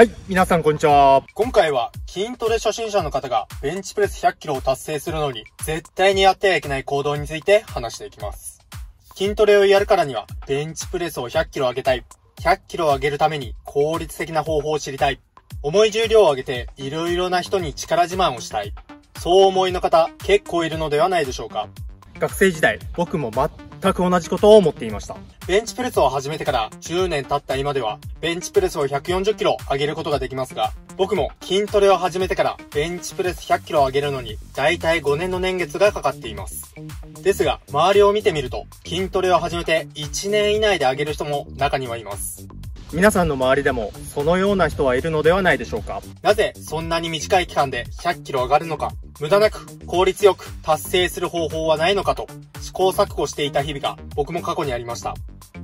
はい、皆さんこんにちは。今回は筋トレ初心者の方がベンチプレス100キロを達成するのに絶対にやってはいけない行動について話していきます。筋トレをやるからにはベンチプレスを100キロ上げたい。100キロを上げるために効率的な方法を知りたい。重い重量を上げていろいろな人に力自慢をしたい。そう思いの方結構いるのではないでしょうか。学生時代、僕も全く同じことを思っていました。ベンチプレスを始めてから10年経った今では、ベンチプレスを140キロ上げることができますが、僕も筋トレを始めてからベンチプレス100キロ上げるのに、だいたい5年の年月がかかっています。ですが、周りを見てみると、筋トレを始めて1年以内で上げる人も中にはいます。皆さんの周りでも、そのような人はいるのではないでしょうか。なぜそんなに短い期間で100キロ上がるのか、無駄なく効率よく達成する方法はないのかと試行錯誤していた日々が僕も過去にありました。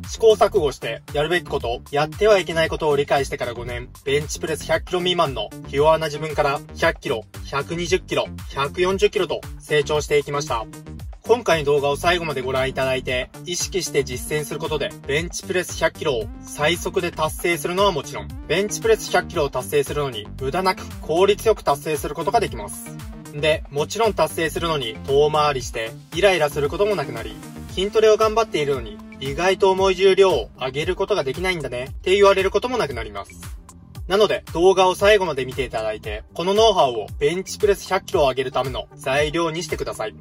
試行錯誤してやるべきこと、やってはいけないことを理解してから5年、ベンチプレス100キロ未満のひ弱な自分から100キロ、120キロ、140キロと成長していきました。今回の動画を最後までご覧いただいて、意識して実践することで、ベンチプレス100キロを最速で達成するのはもちろん、ベンチプレス100キロを達成するのに、無駄なく効率よく達成することができます。で、もちろん達成するのに遠回りして、イライラすることもなくなり、筋トレを頑張っているのに、意外と重い重量を上げることができないんだね、って言われることもなくなります。なので、動画を最後まで見ていただいて、このノウハウをベンチプレス100キロを上げるための材料にしてください。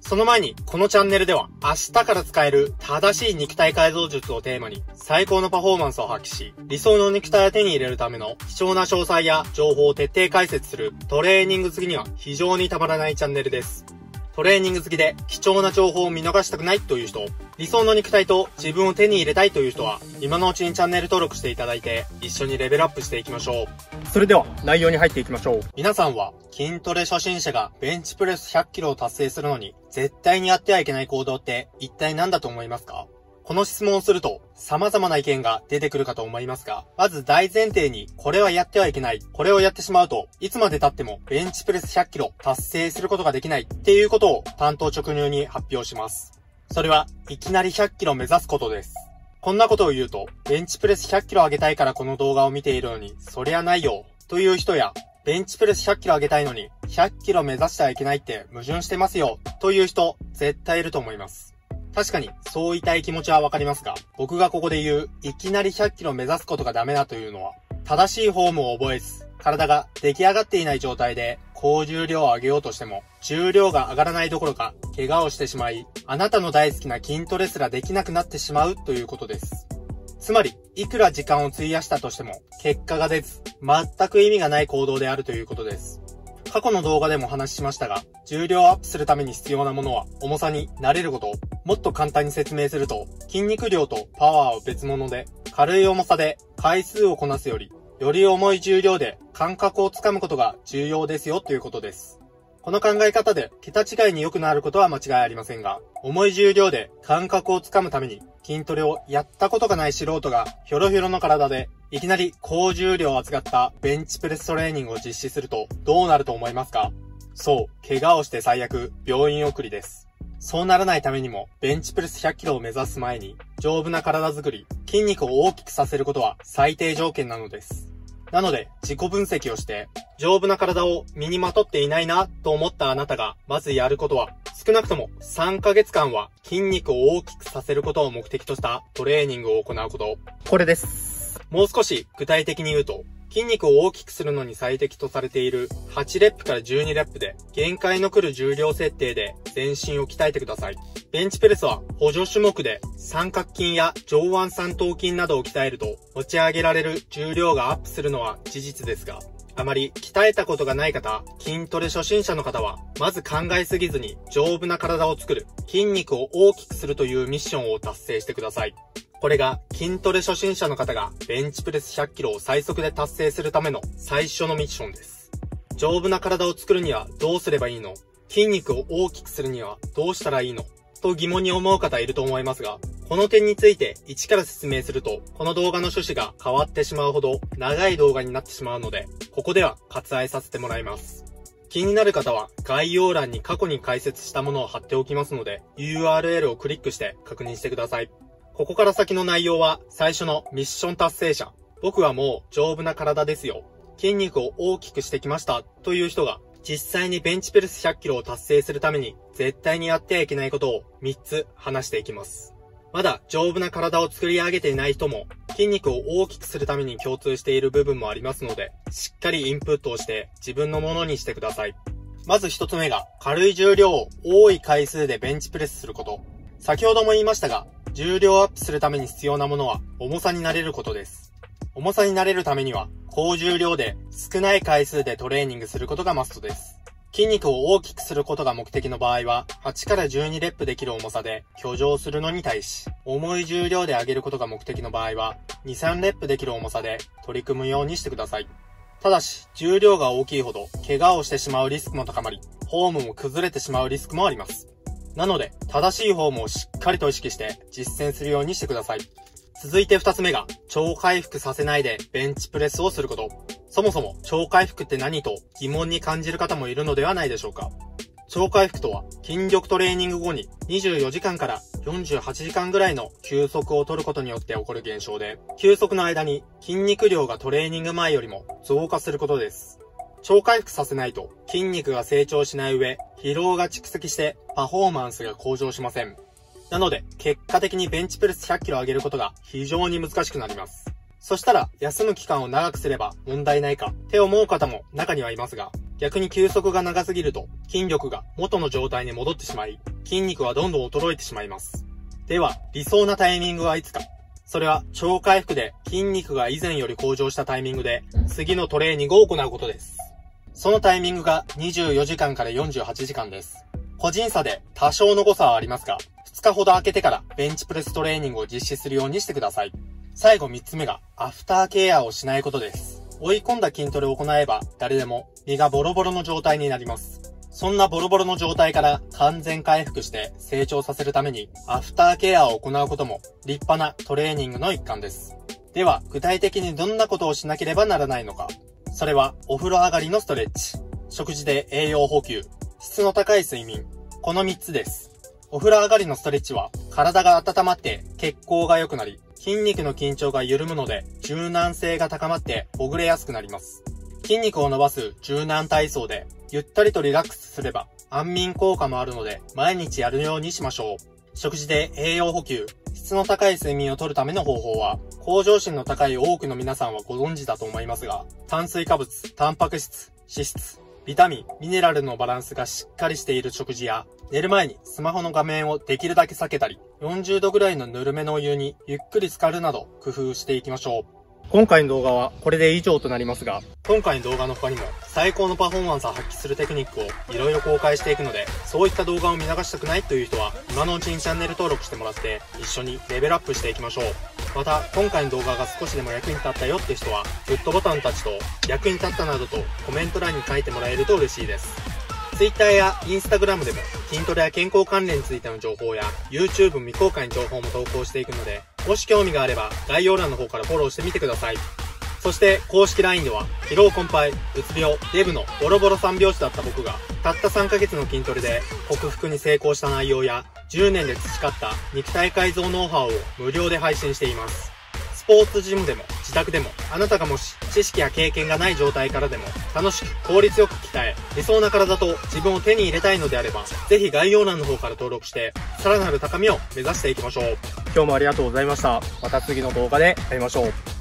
その前に、このチャンネルでは、明日から使える正しい肉体改造術をテーマに、最高のパフォーマンスを発揮し、理想の肉体を手に入れるための貴重な詳細や情報を徹底解説するトレーニング好きには非常にたまらないチャンネルです。トレーニング好きで貴重な情報を見逃したくないという人、理想の肉体と自分を手に入れたいという人は、今のうちにチャンネル登録していただいて、一緒にレベルアップしていきましょう。それでは、内容に入っていきましょう。皆さんは筋トレ初心者がベンチプレス100キロを達成するのに絶対にやってはいけない行動って一体何だと思いますか？この質問をすると様々な意見が出てくるかと思いますが、まず大前提にこれはやってはいけない。これをやってしまうといつまで経ってもベンチプレス100キロ達成することができないっていうことを担当直入に発表します。それはいきなり100キロ目指すことです。こんなことを言うと、ベンチプレス100キロ上げたいからこの動画を見ているのに、そりゃないよ、という人や、ベンチプレス100キロ上げたいのに、100キロ目指してはいけないって矛盾してますよ、という人、絶対いると思います。確かに、そう言いたい気持ちはわかりますが、僕がここで言う、いきなり100キロ目指すことがダメだというのは、正しいフォームを覚えず、体が出来上がっていない状態で、高重量を上げようとしても、重量が上がらないどころか、怪我をしてしまい、あなたの大好きな筋トレすらできなくなってしまうということです。つまり、いくら時間を費やしたとしても、結果が出ず、全く意味がない行動であるということです。過去の動画でもお話ししましたが、重量アップするために必要なものは、重さに慣れること。もっと簡単に説明すると、筋肉量とパワーは別物で、軽い重さで回数をこなすより、より重い重量で感覚をつかむことが重要ですよということです。この考え方で桁違いに良くなることは間違いありませんが、重い重量で感覚をつかむために筋トレをやったことがない素人がひょろひょろの体でいきなり高重量を扱ったベンチプレストレーニングを実施するとどうなると思いますか？そう、怪我をして最悪病院送りです。そうならないためにも、ベンチプレス100キロを目指す前に、丈夫な体づくり、筋肉を大きくさせることは最低条件なのです。なので、自己分析をして、丈夫な体を身にまとっていないなと思ったあなたが、まずやることは、少なくとも3ヶ月間は筋肉を大きくさせることを目的としたトレーニングを行うこと。これです。もう少し具体的に言うと、筋肉を大きくするのに最適とされている8レップから12レップで限界の来る重量設定で全身を鍛えてください。ベンチプレスは補助種目で三角筋や上腕三頭筋などを鍛えると持ち上げられる重量がアップするのは事実ですが、あまり鍛えたことがない方、筋トレ初心者の方は、まず考えすぎずに丈夫な体を作る、筋肉を大きくするというミッションを達成してください。これが筋トレ初心者の方がベンチプレス100キロを最速で達成するための最初のミッションです。丈夫な体を作るにはどうすればいいの？筋肉を大きくするにはどうしたらいいの？と疑問に思う方いると思いますが、この点について一から説明すると、この動画の趣旨が変わってしまうほど長い動画になってしまうので、ここでは割愛させてもらいます。気になる方は概要欄に過去に解説したものを貼っておきますので、URL をクリックして確認してください。ここから先の内容は最初のミッション達成者、僕はもう丈夫な体ですよ。筋肉を大きくしてきましたという人が実際にベンチプレス100キロを達成するために絶対にやってはいけないことを3つ話していきます。まだ丈夫な体を作り上げていない人も筋肉を大きくするために共通している部分もありますので、しっかりインプットをして自分のものにしてください。まず一つ目が軽い重量を多い回数でベンチプレスすること。先ほども言いましたが、重量アップするために必要なものは重さになれることです。重さになれるためには高重量で少ない回数でトレーニングすることがマストです。筋肉を大きくすることが目的の場合は、8から12レップできる重さで挙上するのに対し、重い重量で上げることが目的の場合は、2、3レップできる重さで取り組むようにしてください。ただし、重量が大きいほど、怪我をしてしまうリスクも高まり、フォームも崩れてしまうリスクもあります。なので、正しいフォームをしっかりと意識して実践するようにしてください。続いて二つ目が、超回復させないでベンチプレスをすること。そもそも超回復って何と疑問に感じる方もいるのではないでしょうか。超回復とは、筋力トレーニング後に24時間から48時間ぐらいの休息を取ることによって起こる現象で、休息の間に筋肉量がトレーニング前よりも増加することです。超回復させないと筋肉が成長しない上、疲労が蓄積してパフォーマンスが向上しません。なので、結果的にベンチプレス100キロ上げることが非常に難しくなります。そしたら、休む期間を長くすれば問題ないかって思う方も中にはいますが、逆に休息が長すぎると筋力が元の状態に戻ってしまい、筋肉はどんどん衰えてしまいます。では、理想なタイミングはいつかそれは超回復で筋肉が以前より向上したタイミングで次のトレーニングを行うことです。そのタイミングが24時間から48時間です。個人差で多少の誤差はありますが、2日ほど空けてからベンチプレストレーニングを実施するようにしてください。最後3つ目が、アフターケアをしないことです。追い込んだ筋トレを行えば、誰でも身がボロボロの状態になります。そんなボロボロの状態から完全回復して成長させるために、アフターケアを行うことも立派なトレーニングの一環です。では、具体的にどんなことをしなければならないのか。それは、お風呂上がりのストレッチ、食事で栄養補給、質の高い睡眠、この3つです。お風呂上がりのストレッチは、体が温まって血行が良くなり、筋肉の緊張が緩むので、柔軟性が高まってほぐれやすくなります。筋肉を伸ばす柔軟体操で、ゆったりとリラックスすれば、安眠効果もあるので、毎日やるようにしましょう。食事で栄養補給、質の高い睡眠をとるための方法は、向上心の高い多くの皆さんはご存知だと思いますが、炭水化物、タンパク質、脂質、ビタミン、ミネラルのバランスがしっかりしている食事や、寝る前にスマホの画面をできるだけ避けたり、40度ぐらいのぬるめのお湯にゆっくり浸かるなど工夫していきましょう。今回の動画はこれで以上となりますが、今回の動画の他にも最高のパフォーマンスを発揮するテクニックをいろいろ公開していくので、そういった動画を見逃したくないという人は、今のうちにチャンネル登録してもらって、一緒にレベルアップしていきましょう。また、今回の動画が少しでも役に立ったよって人は、グッドボタンたちと、役に立ったなどとコメント欄に書いてもらえると嬉しいです。Twitter や Instagram でも筋トレや健康関連についての情報や YouTube 未公開の情報も投稿していくので、もし興味があれば概要欄の方からフォローしてみてください。そして公式 LINE では疲労困憊、うつ病、デブのボロボロ三拍子だった僕がたった3ヶ月の筋トレで克服に成功した内容や10年で培った肉体改造ノウハウを無料で配信しています。スポーツジムでも自宅でもあなたがもし知識や経験がない状態からでも楽しく効率よく鍛え理想な体と自分を手に入れたいのであればぜひ概要欄の方から登録してさらなる高みを目指していきましょう。今日もありがとうございました。また次の動画で会いましょう。